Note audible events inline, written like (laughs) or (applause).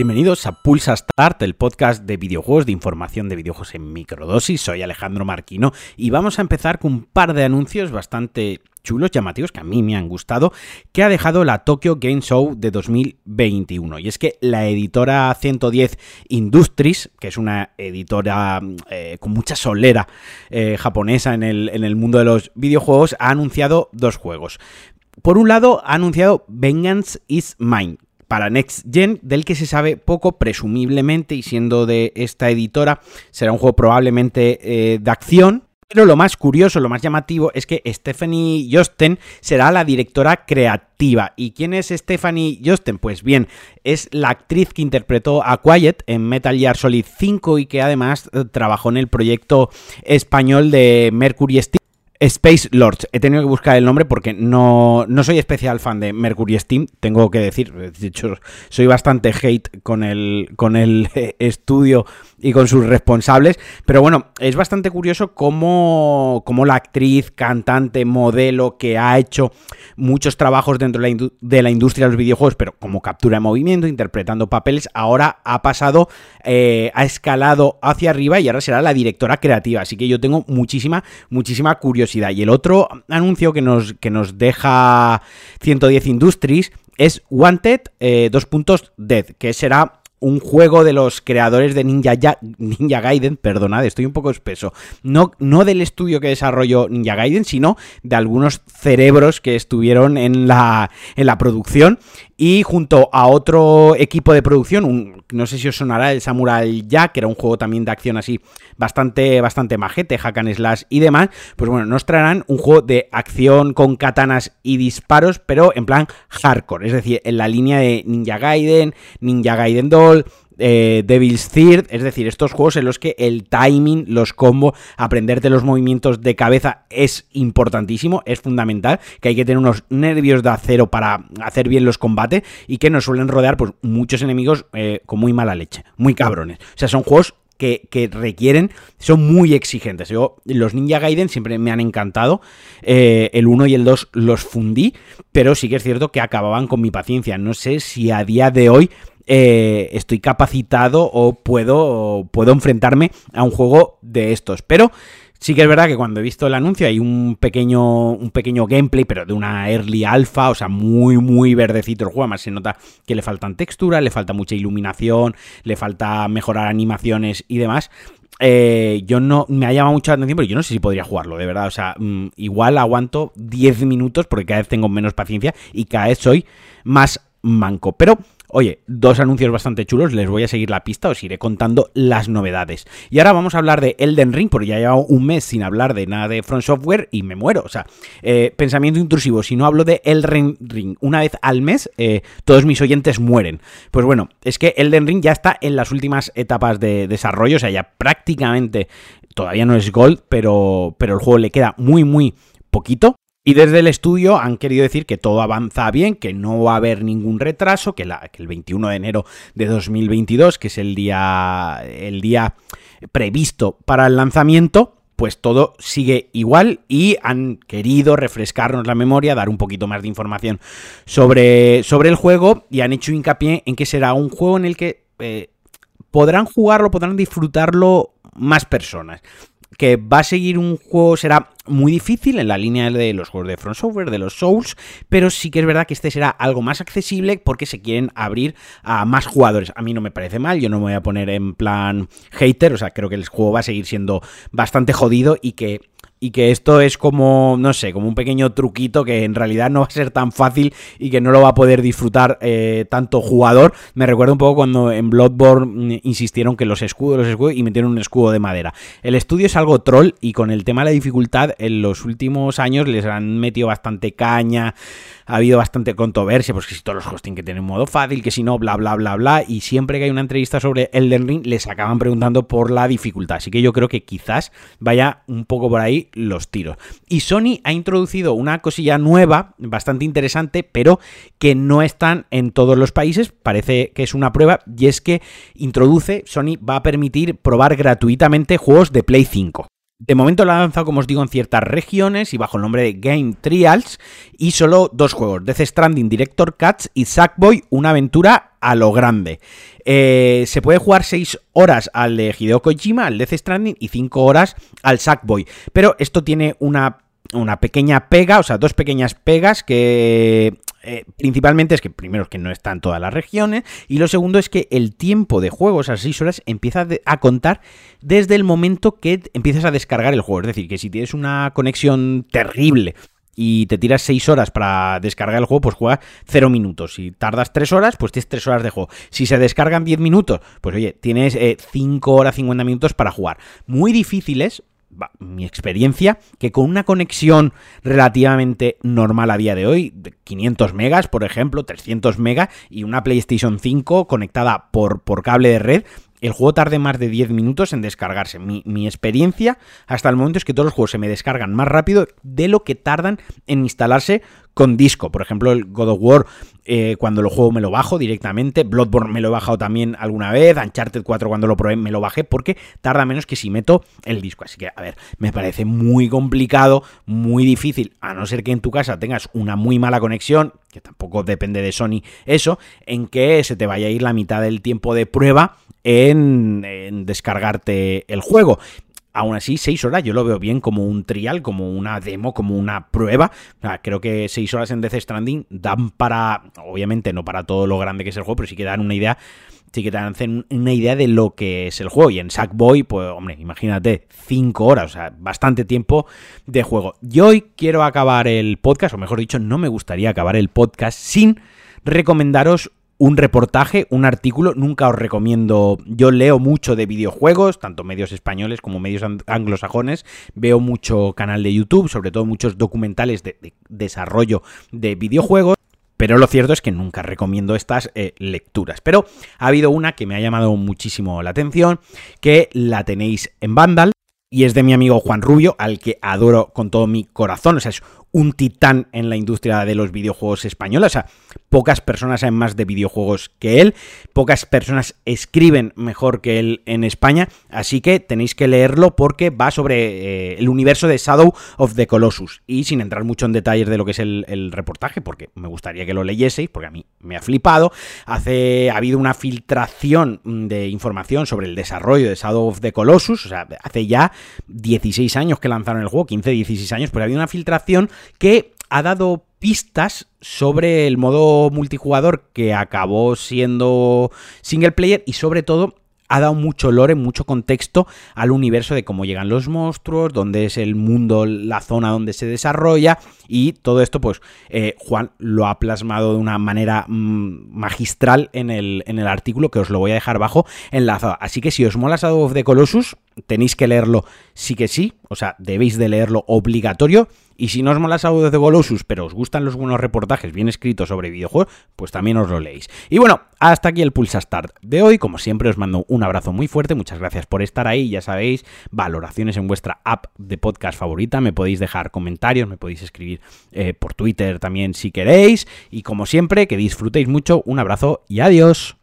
Bienvenidos a Pulsa Start, el podcast de videojuegos, de información de videojuegos en microdosis. Soy Alejandro Marquino y vamos a empezar con un par de anuncios bastante chulos, llamativos, que a mí me han gustado, que ha dejado la Tokyo Game Show de 2021. Y es que la editora 110 Industries, que es una editora eh, con mucha solera eh, japonesa en el, en el mundo de los videojuegos, ha anunciado dos juegos. Por un lado, ha anunciado Vengeance is Mine, para Next Gen, del que se sabe poco, presumiblemente, y siendo de esta editora, será un juego probablemente eh, de acción. Pero lo más curioso, lo más llamativo es que Stephanie Josten será la directora creativa. ¿Y quién es Stephanie Josten? Pues bien, es la actriz que interpretó a Quiet en Metal Gear Solid 5 y que además eh, trabajó en el proyecto español de Mercury Steam Space Lords. He tenido que buscar el nombre porque no, no soy especial fan de Mercury Steam, tengo que decir. De hecho, soy bastante hate con el, con el (laughs) estudio y con sus responsables. Pero bueno, es bastante curioso cómo, cómo la actriz, cantante, modelo que ha hecho muchos trabajos dentro de la, industria de los videojuegos, pero como captura de movimiento, interpretando papeles, ahora ha pasado, eh, ha escalado hacia arriba y ahora será la directora creativa. Así que yo tengo muchísima, muchísima curiosidad. Y el otro anuncio que nos, que nos deja 110 Industries es Wanted 2 eh, puntos Dead, que será un juego de los creadores de Ninja, Ninja Gaiden, perdonad, estoy un poco espeso, no, no del estudio que desarrolló Ninja Gaiden, sino de algunos cerebros que estuvieron en la, en la producción y junto a otro equipo de producción, un, no sé si os sonará el Samurai Jack, que era un juego también de acción así bastante, bastante majete, hack slash y demás, pues bueno, nos traerán un juego de acción con katanas y disparos, pero en plan hardcore, es decir, en la línea de Ninja Gaiden, Ninja Gaiden Doll, eh, Devil's Third, es decir, estos juegos en los que el timing, los combos, aprenderte los movimientos de cabeza es importantísimo, es fundamental, que hay que tener unos nervios de acero para hacer bien los combates y que nos suelen rodear pues muchos enemigos eh, con muy mala leche, muy cabrones. O sea, son juegos que, requieren, son muy exigentes. Yo, los Ninja Gaiden siempre me han encantado. Eh, el 1 y el 2 los fundí, pero sí que es cierto que acababan con mi paciencia. No sé si a día de hoy eh, estoy capacitado o puedo, puedo enfrentarme a un juego de estos. Pero sí que es verdad que cuando he visto el anuncio hay un pequeño, un pequeño gameplay, pero de una early alpha, o sea, muy, muy verdecito el juego. Además, se nota que le faltan texturas, le falta mucha iluminación, le falta mejorar animaciones y demás. Eh, yo no me ha llamado mucho la atención, pero yo no sé si podría jugarlo, de verdad. O sea, mm, igual aguanto 10 minutos porque cada vez tengo menos paciencia y cada vez soy más manco. Pero Oye, dos anuncios bastante chulos, les voy a seguir la pista, os iré contando las novedades. Y ahora vamos a hablar de Elden Ring, porque ya llevo un mes sin hablar de nada de Front Software y me muero. O sea, eh, pensamiento intrusivo, si no hablo de Elden Ring una vez al mes, eh, todos mis oyentes mueren. Pues bueno, es que Elden Ring ya está en las últimas etapas de desarrollo, o sea, ya prácticamente todavía no es Gold, pero, pero el juego le queda muy, muy poquito. Y desde el estudio han querido decir que todo avanza bien, que no va a haber ningún retraso, que, la, el 21 de enero de 2022, que es el día, el día previsto para el lanzamiento, pues todo sigue igual y han querido refrescarnos la memoria, dar un poquito más de información sobre, sobre el juego y han hecho hincapié en que será un juego en el que eh, podrán jugarlo, podrán disfrutarlo más personas que va a seguir un juego, será muy difícil en la línea de los juegos de Front Software, de los Souls, pero sí que es verdad que este será algo más accesible porque se quieren abrir a más jugadores. A mí no me parece mal, yo no me voy a poner en plan hater, o sea, creo que el juego va a seguir siendo bastante jodido y que y que esto es como, no sé, como un pequeño truquito que en realidad no va a ser tan fácil y que no lo va a poder disfrutar eh, tanto jugador. Me recuerda un poco cuando en Bloodborne mm, insistieron que los escudos, los escudos y metieron un escudo de madera. El estudio es algo troll y con el tema de la dificultad en los últimos años les han metido bastante caña, ha habido bastante controversia, pues que si todos los tienen que tener un modo fácil, que si no, bla, bla, bla, bla, y siempre que hay una entrevista sobre Elden Ring les acaban preguntando por la dificultad. Así que yo creo que quizás vaya un poco por ahí los tiros. Y Sony ha introducido una cosilla nueva, bastante interesante, pero que no están en todos los países, parece que es una prueba, y es que introduce, Sony va a permitir probar gratuitamente juegos de Play 5. De momento lo ha lanzado, como os digo, en ciertas regiones y bajo el nombre de Game Trials. Y solo dos juegos: Death Stranding Director Cuts y Sackboy, una aventura a lo grande. Eh, se puede jugar 6 horas al de Hideo Kojima, al Death Stranding, y 5 horas al Sackboy. Pero esto tiene una, una pequeña pega, o sea, dos pequeñas pegas que eh, principalmente es que primero es que no está en todas las regiones y lo segundo es que el tiempo de juego, esas 6 horas, empieza a contar desde el momento que empiezas a descargar el juego. Es decir, que si tienes una conexión terrible y te tiras 6 horas para descargar el juego, pues juegas 0 minutos. Si tardas 3 horas, pues tienes 3 horas de juego. Si se descargan 10 minutos, pues oye, tienes 5 horas, 50 minutos para jugar. Muy difíciles, mi experiencia, que con una conexión relativamente normal a día de hoy, 500 megas, por ejemplo, 300 megas, y una PlayStation 5 conectada por, por cable de red, el juego tarde más de 10 minutos en descargarse. Mi, mi, experiencia hasta el momento es que todos los juegos se me descargan más rápido de lo que tardan en instalarse con disco. Por ejemplo, el God of War, eh, cuando lo juego me lo bajo directamente. Bloodborne me lo he bajado también alguna vez. Uncharted 4 cuando lo probé me lo bajé porque tarda menos que si meto el disco. Así que, a ver, me parece muy complicado, muy difícil, a no ser que en tu casa tengas una muy mala conexión, que tampoco depende de Sony eso, en que se te vaya a ir la mitad del tiempo de prueba en, en descargarte el juego. Aún así, seis horas yo lo veo bien como un trial, como una demo, como una prueba. creo que seis horas en Death Stranding dan para, obviamente no para todo lo grande que es el juego, pero sí que dan una idea, sí que te dan una idea de lo que es el juego. Y en Sackboy, pues hombre, imagínate, cinco horas, o sea, bastante tiempo de juego. Yo hoy quiero acabar el podcast, o mejor dicho, no me gustaría acabar el podcast sin recomendaros un reportaje, un artículo, nunca os recomiendo, yo leo mucho de videojuegos, tanto medios españoles como medios anglosajones, veo mucho canal de YouTube, sobre todo muchos documentales de, desarrollo de videojuegos. Pero lo cierto es que nunca recomiendo estas eh, lecturas. Pero ha habido una que me ha llamado muchísimo la atención, que la tenéis en Vandal, y es de mi amigo Juan Rubio, al que adoro con todo mi corazón. O sea, es un titán en la industria de los videojuegos españoles. O sea, pocas personas saben más de videojuegos que él, pocas personas escriben mejor que él en España, así que tenéis que leerlo porque va sobre eh, el universo de Shadow of the Colossus. Y sin entrar mucho en detalles de lo que es el, reportaje, porque me gustaría que lo leyeseis, porque a mí me ha flipado, hace, ha habido una filtración de información sobre el desarrollo de Shadow of the Colossus, o sea, hace ya 16 años que lanzaron el juego, 15, 16 años, pero ha habido una filtración que ha dado pistas sobre el modo multijugador que acabó siendo single player y sobre todo ha dado mucho lore, mucho contexto al universo de cómo llegan los monstruos, dónde es el mundo, la zona donde se desarrolla y todo esto pues eh, Juan lo ha plasmado de una manera mm, magistral en el, en el artículo que os lo voy a dejar abajo enlazado. Así que si os mola Shadow of the Colossus tenéis que leerlo sí que sí, o sea, debéis de leerlo obligatorio y si no os mola Shadow de Colossus, pero os gustan los buenos reportajes bien escritos sobre videojuegos, pues también os lo leéis. Y bueno, hasta aquí el Pulsa Start de hoy. Como siempre, os mando un abrazo muy fuerte. Muchas gracias por estar ahí. Ya sabéis, valoraciones en vuestra app de podcast favorita. Me podéis dejar comentarios, me podéis escribir eh, por Twitter también si queréis. Y como siempre, que disfrutéis mucho. Un abrazo y adiós.